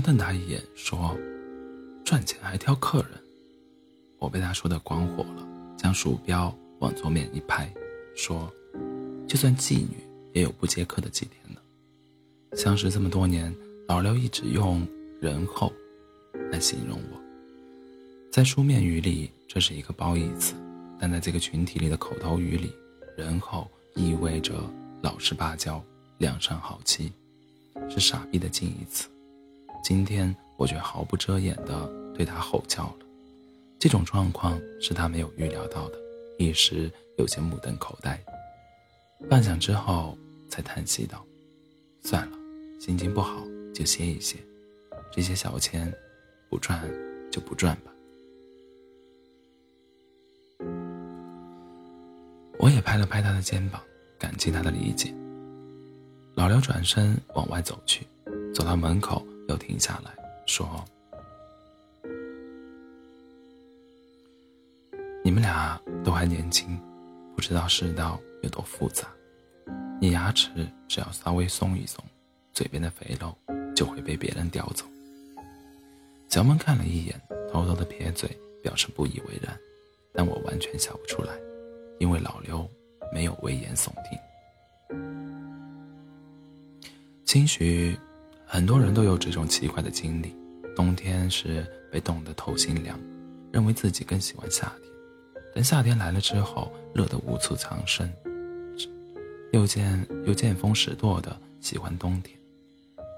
瞪他一眼，说：“赚钱还挑客人。”我被他说的光火了，将鼠标往桌面一拍，说：“就算妓女也有不接客的几天呢。”相识这么多年，老刘一直用“仁厚”来形容我。在书面语里，这是一个褒义词，但在这个群体里的口头语里，“仁厚”意味着老实巴交、良善好欺，是傻逼的近义词。今天我却毫不遮掩地对他吼叫了。这种状况是他没有预料到的，一时有些目瞪口呆。半晌之后，才叹息道：“算了，心情不好就歇一歇，这些小钱，不赚就不赚吧。”我也拍了拍他的肩膀，感激他的理解。老刘转身往外走去，走到门口又停下来说。你们俩都还年轻，不知道世道有多复杂。你牙齿只要稍微松一松，嘴边的肥肉就会被别人叼走。小孟看了一眼，偷偷的撇嘴，表示不以为然，但我完全笑不出来，因为老刘没有危言耸听。兴许很多人都有这种奇怪的经历：冬天时被冻得透心凉，认为自己更喜欢夏天。等夏天来了之后，热得无处藏身，又见又见风使舵的喜欢冬天。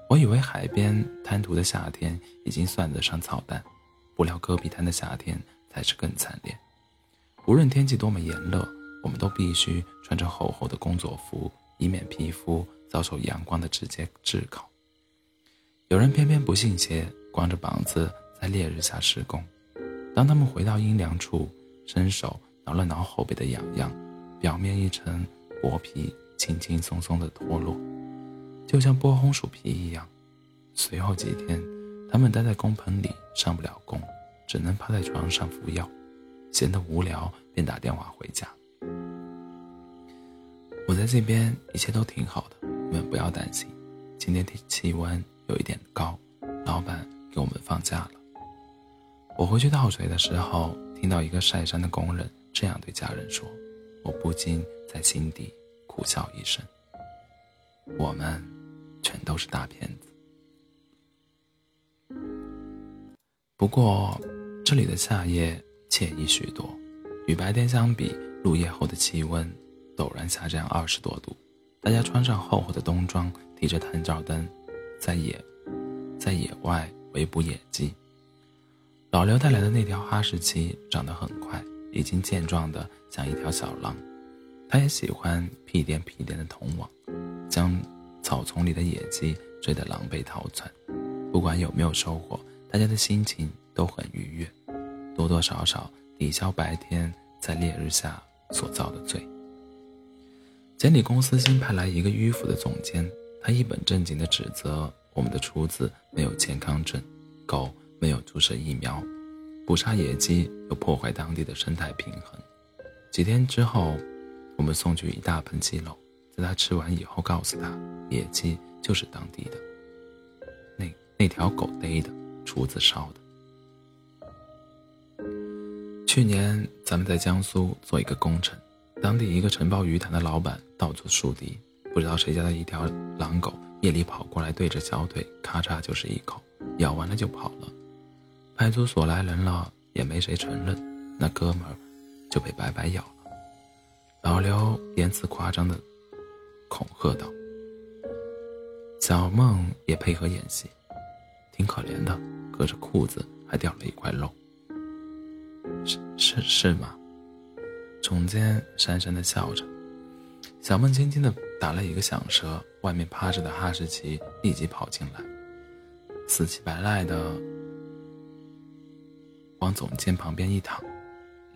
我以为海边滩涂的夏天已经算得上操蛋，不料戈壁滩的夏天才是更惨烈。无论天气多么炎热，我们都必须穿着厚厚的工作服，以免皮肤遭受阳光的直接炙烤。有人偏偏不信邪，光着膀子在烈日下施工。当他们回到阴凉处，伸手挠了挠后背的痒痒，表面一层薄皮轻轻松松的脱落，就像剥红薯皮一样。随后几天，他们待在工棚里上不了工，只能趴在床上服药，闲得无聊便打电话回家。我在这边一切都挺好的，你们不要担心。今天天气温有一点高，老板给我们放假了。我回去倒水的时候。听到一个晒山的工人这样对家人说，我不禁在心底苦笑一声。我们全都是大骗子。不过，这里的夏夜惬意许多，与白天相比，入夜后的气温陡然下降二十多度。大家穿上厚厚的冬装，提着探照灯，在野，在野外围捕野鸡。老刘带来的那条哈士奇长得很快，已经健壮的像一条小狼。他也喜欢屁颠屁颠的同往，将草丛里的野鸡追得狼狈逃窜。不管有没有收获，大家的心情都很愉悦，多多少少抵消白天在烈日下所遭的罪。监理公司新派来一个迂腐的总监，他一本正经地指责我们的厨子没有健康证，狗。没有注射疫苗，捕杀野鸡又破坏当地的生态平衡。几天之后，我们送去一大盆鸡肉，在他吃完以后，告诉他野鸡就是当地的，那那条狗逮的，厨子烧的。去年咱们在江苏做一个工程，当地一个承包鱼塘的老板到处树敌，不知道谁家的一条狼狗夜里跑过来，对着小腿咔嚓就是一口，咬完了就跑了。派出所来人了，也没谁承认，那哥们儿就被白白咬了。老刘言辞夸张的恐吓道：“小梦也配合演戏，挺可怜的，隔着裤子还掉了一块肉。”是是是吗？总监讪讪的笑着。小梦轻轻的打了一个响舌，外面趴着的哈士奇立即跑进来，死乞白赖的。往总监旁边一躺，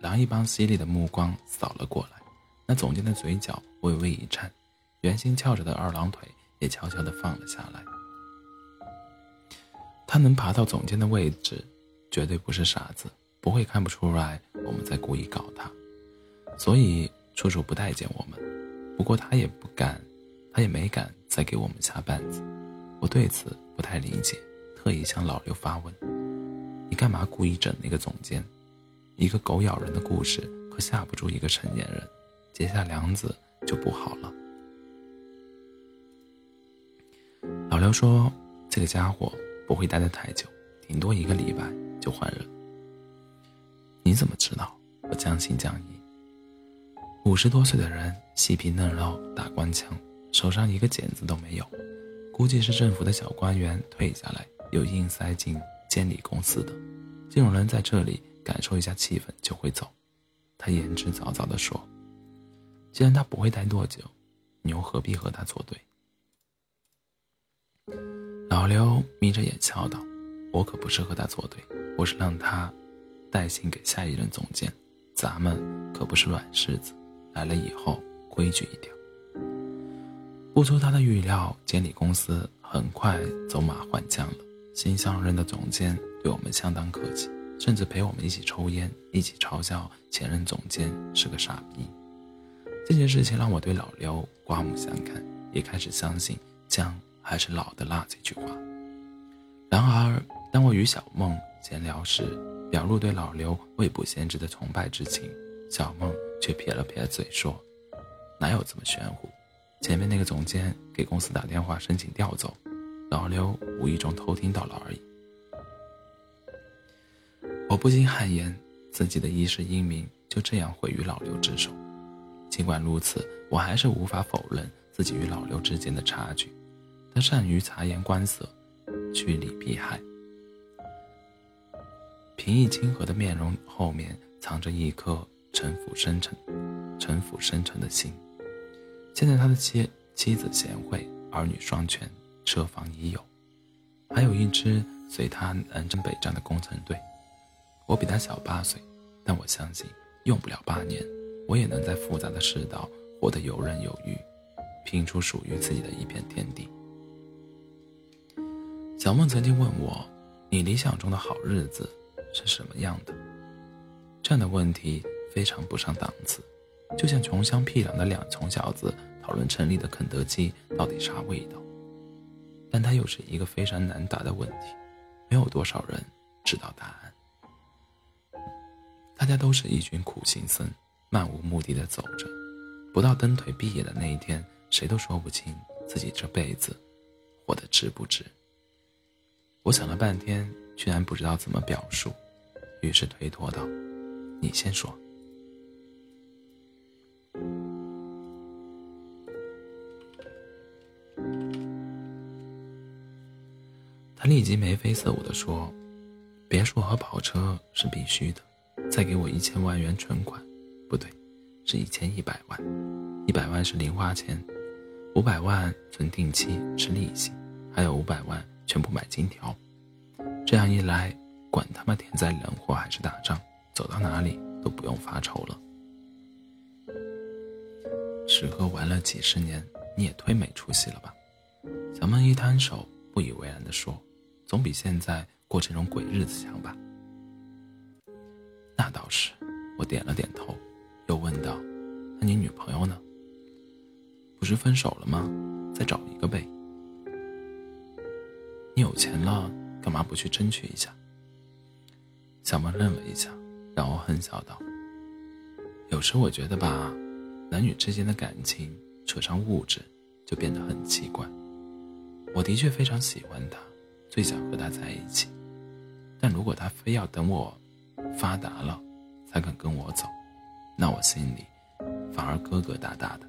狼一般犀利的目光扫了过来，那总监的嘴角微微一颤，圆心翘着的二郎腿也悄悄地放了下来。他能爬到总监的位置，绝对不是傻子，不会看不出来我们在故意搞他，所以处处不待见我们。不过他也不敢，他也没敢再给我们下绊子。我对此不太理解，特意向老刘发问：“你干嘛故意整那个总监？一个狗咬人的故事可吓不住一个成年人，结下梁子就不好了。”老刘说：“这个家伙不会待得太久，顶多一个礼拜就换人。”你怎么知道？我将信将疑。五十多岁的人，细皮嫩肉，打官腔，手上一个茧子都没有，估计是政府的小官员退下来又硬塞进监理公司的。这种人在这里感受一下气氛就会走。他言之凿凿地说：“既然他不会待多久，你又何必和他作对？”老刘眯着眼笑道：“我可不是和他作对，我是让他带信给下一任总监。咱们可不是软柿子。”来了以后，规矩一点。不出他的预料，监理公司很快走马换将了。新上任的总监对我们相当客气，甚至陪我们一起抽烟，一起嘲笑前任总监是个傻逼。这件事情让我对老刘刮目相看，也开始相信“姜还是老的辣”这句话。然而，当我与小梦闲聊时，表露对老刘未卜先知的崇拜之情。小梦却撇了撇嘴说：“哪有这么玄乎？前面那个总监给公司打电话申请调走，老刘无意中偷听到了而已。”我不禁汗颜，自己的一世英名就这样毁于老刘之手。尽管如此，我还是无法否认自己与老刘之间的差距。他善于察言观色，趋利避害，平易亲和的面容后面藏着一颗。城府深沉，城府深沉的心。现在他的妻妻子贤惠，儿女双全，车房已有，还有一支随他南征北战的工程队。我比他小八岁，但我相信用不了八年，我也能在复杂的世道活得游刃有余，拼出属于自己的一片天地。小梦曾经问我：“你理想中的好日子是什么样的？”这样的问题。非常不上档次，就像穷乡僻壤的两穷小子讨论城里的肯德基到底啥味道。但它又是一个非常难答的问题，没有多少人知道答案。大家都是一群苦行僧，漫无目的的走着，不到蹬腿闭眼的那一天，谁都说不清自己这辈子活得值不值。我想了半天，居然不知道怎么表述，于是推脱道：“你先说。”立即眉飞色舞地说：“别墅和跑车是必须的，再给我一千万元存款，不对，是一千一百万，一百万是零花钱，五百万存定期是利息，还有五百万全部买金条。这样一来，管他妈天灾人祸还是打仗，走到哪里都不用发愁了。吃喝玩乐几十年，你也忒没出息了吧？”小梦一摊手，不以为然地说。总比现在过这种鬼日子强吧？那倒是，我点了点头，又问道：“那你女朋友呢？不是分手了吗？再找一个呗。你有钱了，干嘛不去争取一下？”小梦愣了一下，然后哼笑道：“有时我觉得吧，男女之间的感情扯上物质，就变得很奇怪。我的确非常喜欢他。”最想和他在一起，但如果他非要等我发达了才肯跟我走，那我心里反而疙疙瘩瘩的，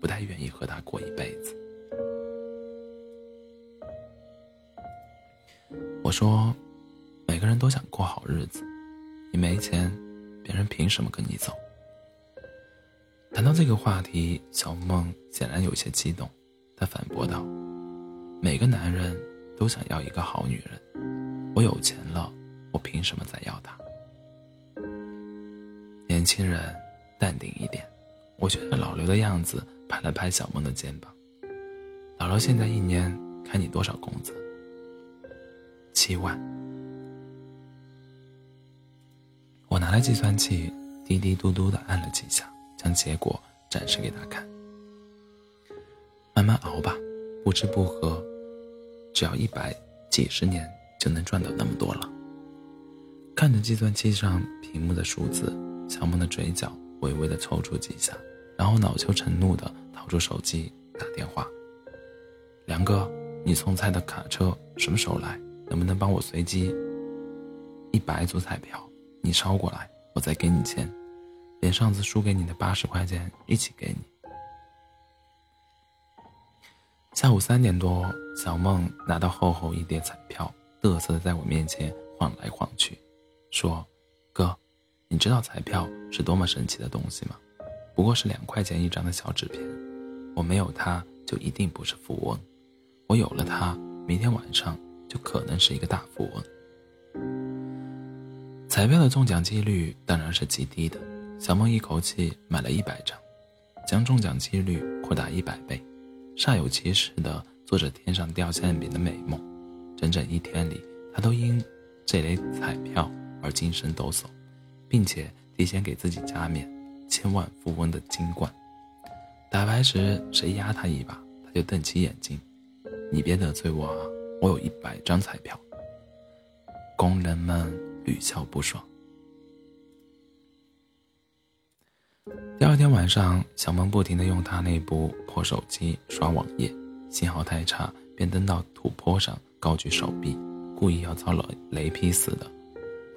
不太愿意和他过一辈子。我说，每个人都想过好日子，你没钱，别人凭什么跟你走？谈到这个话题，小梦显然有些激动，她反驳道：“每个男人。”都想要一个好女人，我有钱了，我凭什么再要她？年轻人，淡定一点。我觉得老刘的样子，拍了拍小梦的肩膀。老刘现在一年开你多少工资？七万。我拿来计算器，滴滴嘟嘟的按了几下，将结果展示给他看。慢慢熬吧，不吃不喝。只要一百几十年就能赚到那么多了。看着计算器上屏幕的数字，小梦的嘴角微微的抽搐几下，然后恼羞成怒的掏出手机打电话：“梁哥，你送菜的卡车什么时候来？能不能帮我随机一百组彩票？你捎过来，我再给你钱，连上次输给你的八十块钱一起给你。”下午三点多，小梦拿到厚厚一叠彩票，嘚瑟的在我面前晃来晃去。说：“哥，你知道彩票是多么神奇的东西吗？不过是两块钱一张的小纸片，我没有它就一定不是富翁，我有了它，明天晚上就可能是一个大富翁。”彩票的中奖几率当然是极低的，小梦一口气买了一百张，将中奖几率扩大一百倍，煞有其事地做着天上掉馅饼的美梦。整整一天里，他都因这类彩票。而精神抖擞，并且提前给自己加冕千万富翁的金冠。打牌时谁压他一把，他就瞪起眼睛：“你别得罪我啊！我有一百张彩票。”工人们屡笑不爽。第二天晚上，小萌不停地用他那部破手机刷网页，信号太差，便登到土坡上，高举手臂，故意要遭了雷劈似的。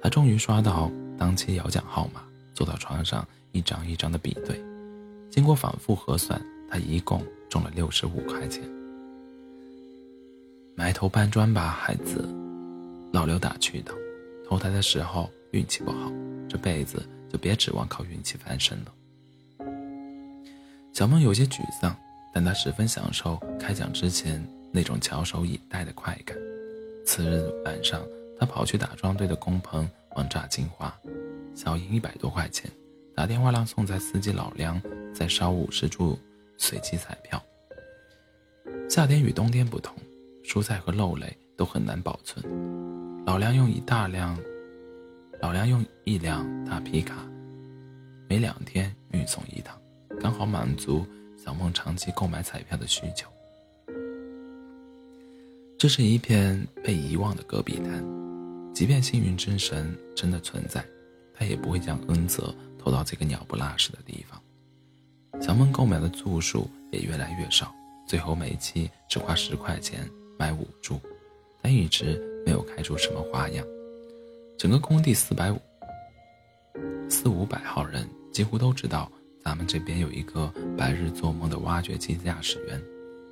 他终于刷到当期摇奖号码，坐到床上一张一张的比对，经过反复核算，他一共中了六十五块钱。埋头搬砖吧，孩子，老刘打趣道。投胎的时候运气不好，这辈子就别指望靠运气翻身了。小梦有些沮丧，但他十分享受开奖之前那种翘首以待的快感。次日晚上。他跑去打桩队的工棚玩炸金花，小赢一百多块钱，打电话让送菜司机老梁再烧五十注随机彩票。夏天与冬天不同，蔬菜和肉类都很难保存。老梁用一大量，老梁用一辆大皮卡，每两天运送一趟，刚好满足小梦长期购买彩票的需求。这是一片被遗忘的戈壁滩。即便幸运之神真的存在，他也不会将恩泽投到这个鸟不拉屎的地方。小梦购买的注数也越来越少，最后每期只花十块钱买五注，但一直没有开出什么花样。整个工地四百五四五百号人几乎都知道，咱们这边有一个白日做梦的挖掘机驾驶员，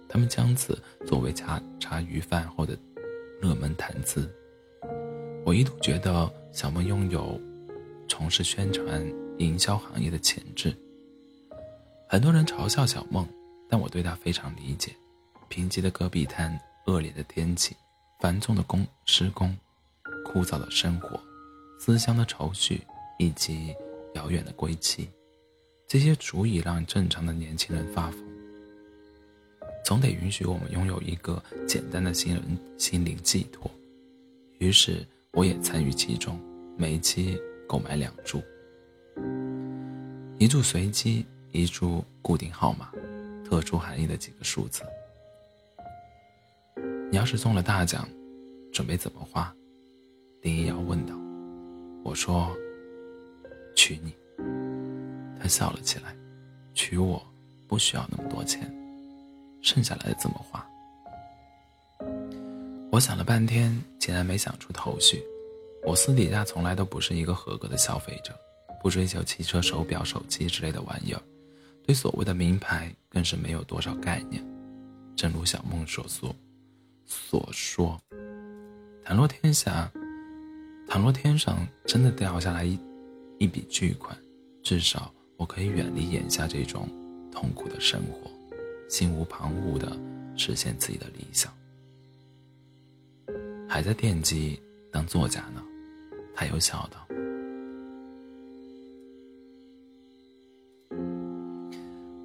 他们将此作为茶茶余饭后的热门谈资。我一度觉得小梦拥有从事宣传营销行业的潜质。很多人嘲笑小梦，但我对她非常理解。贫瘠的戈壁滩、恶劣的天气、繁重的工施工、枯燥的生活、思乡的愁绪以及遥远的归期，这些足以让正常的年轻人发疯。总得允许我们拥有一个简单的心灵心灵寄托。于是。我也参与其中，每期购买两注，一注随机，一注固定号码，特殊含义的几个数字。你要是中了大奖，准备怎么花？林一瑶问道。我说：娶你。笑了起来，娶我不需要那么多钱，剩下来的怎么花？我想了半天，竟然没想出头绪。我私底下从来都不是一个合格的消费者，不追求汽车、手表、手机之类的玩意儿，对所谓的名牌更是没有多少概念。正如小梦所说，所说，倘若天下，倘若天上真的掉下来一一笔巨款，至少我可以远离眼下这种痛苦的生活，心无旁骛地实现自己的理想。还在惦记当作家呢，他又笑道：“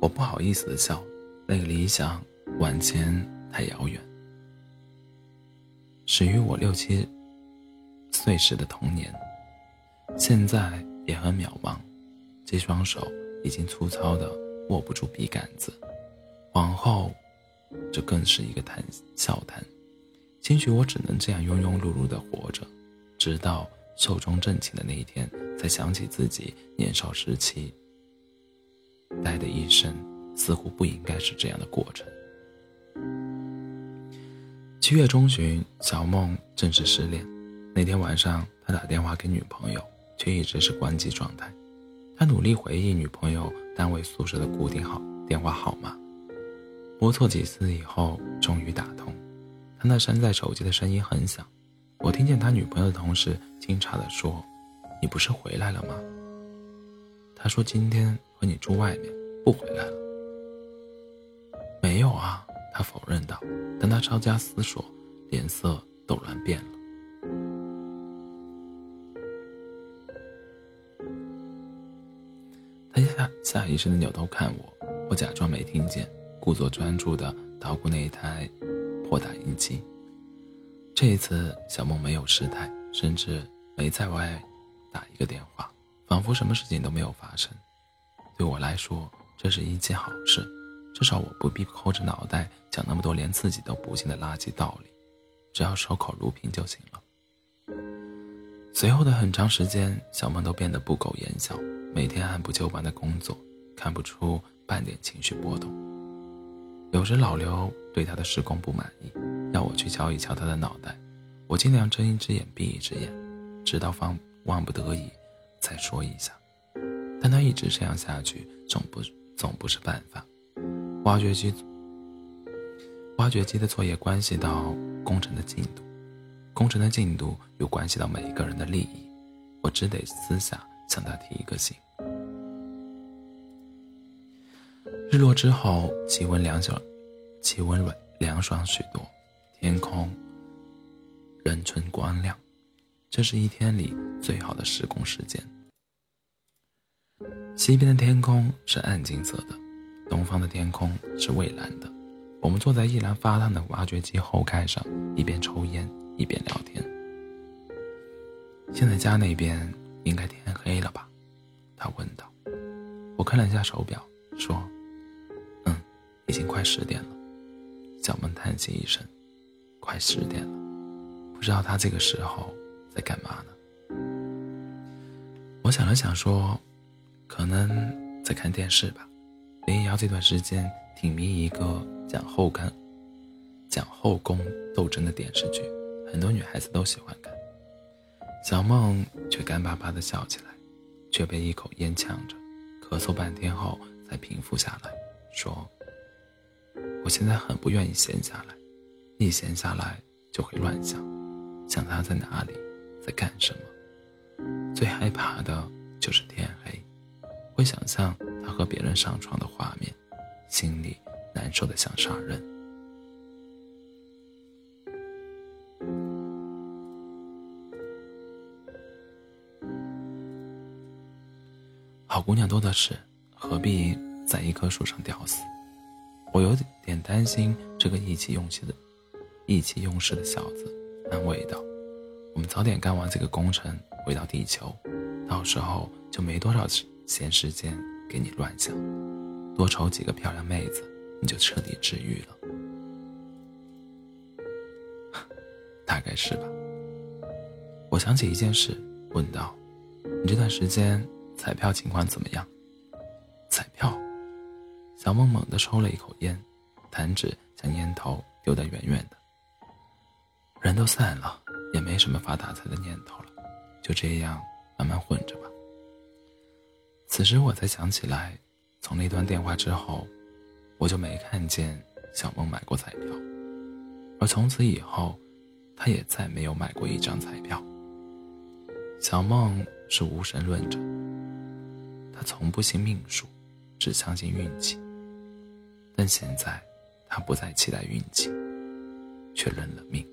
我不好意思的笑，那个理想万千太遥远，始于我六七岁时的童年，现在也很渺茫，这双手已经粗糙的握不住笔杆子，往后，这更是一个谈笑谈。”兴许我只能这样庸庸碌碌的活着，直到寿终正寝的那一天，才想起自己年少时期待的一生，似乎不应该是这样的过程。七月中旬，小梦正式失恋。那天晚上，他打电话给女朋友，却一直是关机状态。他努力回忆女朋友单位宿舍的固定号电话号码，拨错几次以后，终于打通。他那山寨手机的声音很响，我听见他女朋友的同事惊诧地说：“你不是回来了吗？”他说：“今天和你住外面，不回来了。”没有啊。他否认道，但他稍加思索，脸色陡然变了。下意识的扭头看我，我假装没听见，故作专注的捣鼓那一台破打印机。这一次，小梦没有失态，甚至没在外打一个电话，仿佛什么事情都没有发生。对我来说，这是一件好事。至少我不必抠着脑袋讲那么多连自己都不信的垃圾道理，只要守口如瓶就行了。随后的很长时间，小梦都变得不苟言笑，每天按部就班的工作，看不出半点情绪波动。有时老刘对他的施工不满意，要我去敲一敲他的脑袋，我尽量睁一只眼闭一只眼，直到方万不得已才说一下。但他一直这样下去，总不总不是办法。挖掘机，挖掘机的作业关系到工程的进度，工程的进度又关系到每一个人的利益，我只得私下向他提一个醒。日落之后，气温凉小，气温凉凉爽许多，天空仍春光亮，这是一天里最好的施工时间。西边的天空是暗金色的。东方的天空是蔚蓝的，我们坐在依然发烫的挖掘机后盖上，一边抽烟一边聊天。现在家那边应该天黑了吧？他问道。我看了一下手表，说：“嗯，已经快十点了。”小梦叹息一声：“快十点了，不知道他这个时候在干嘛呢？”我想了想说：“可能在看电视吧。”林瑶这段时间挺迷一个讲后干、讲后宫斗争的电视剧，很多女孩子都喜欢看。小梦却干巴巴的笑起来，却被一口烟呛着，咳嗽半天后才平复下来，说：“我现在很不愿意闲下来，一闲下来就会乱想，想他在哪里，在干什么。最害怕的就是天黑，会想象。”他和别人上床的画面，心里难受的想杀人。姑娘多的是，何必在一棵树上吊死？我有点担心这个意气用事的、意气用事的小子，安慰道：“我们早点干完这个工程，回到地球，到时候就没多少闲时间。”给你乱想，多瞅几个漂亮妹子，你就彻底治愈了。大概是吧。我想起一件事，问道：“你这段时间彩票情况怎么样？”彩票，小梦猛地抽了一口烟，弹指将烟头丢得远远的。人都散了，也没什么发大财的念头了，就这样慢慢混着吧。此时我才想起来，从那段电话之后，我就没看见小梦买过彩票，而从此以后，她也再没有买过一张彩票。小梦是无神论者，他从不信命数，只相信运气。但现在，他不再期待运气，却认了命。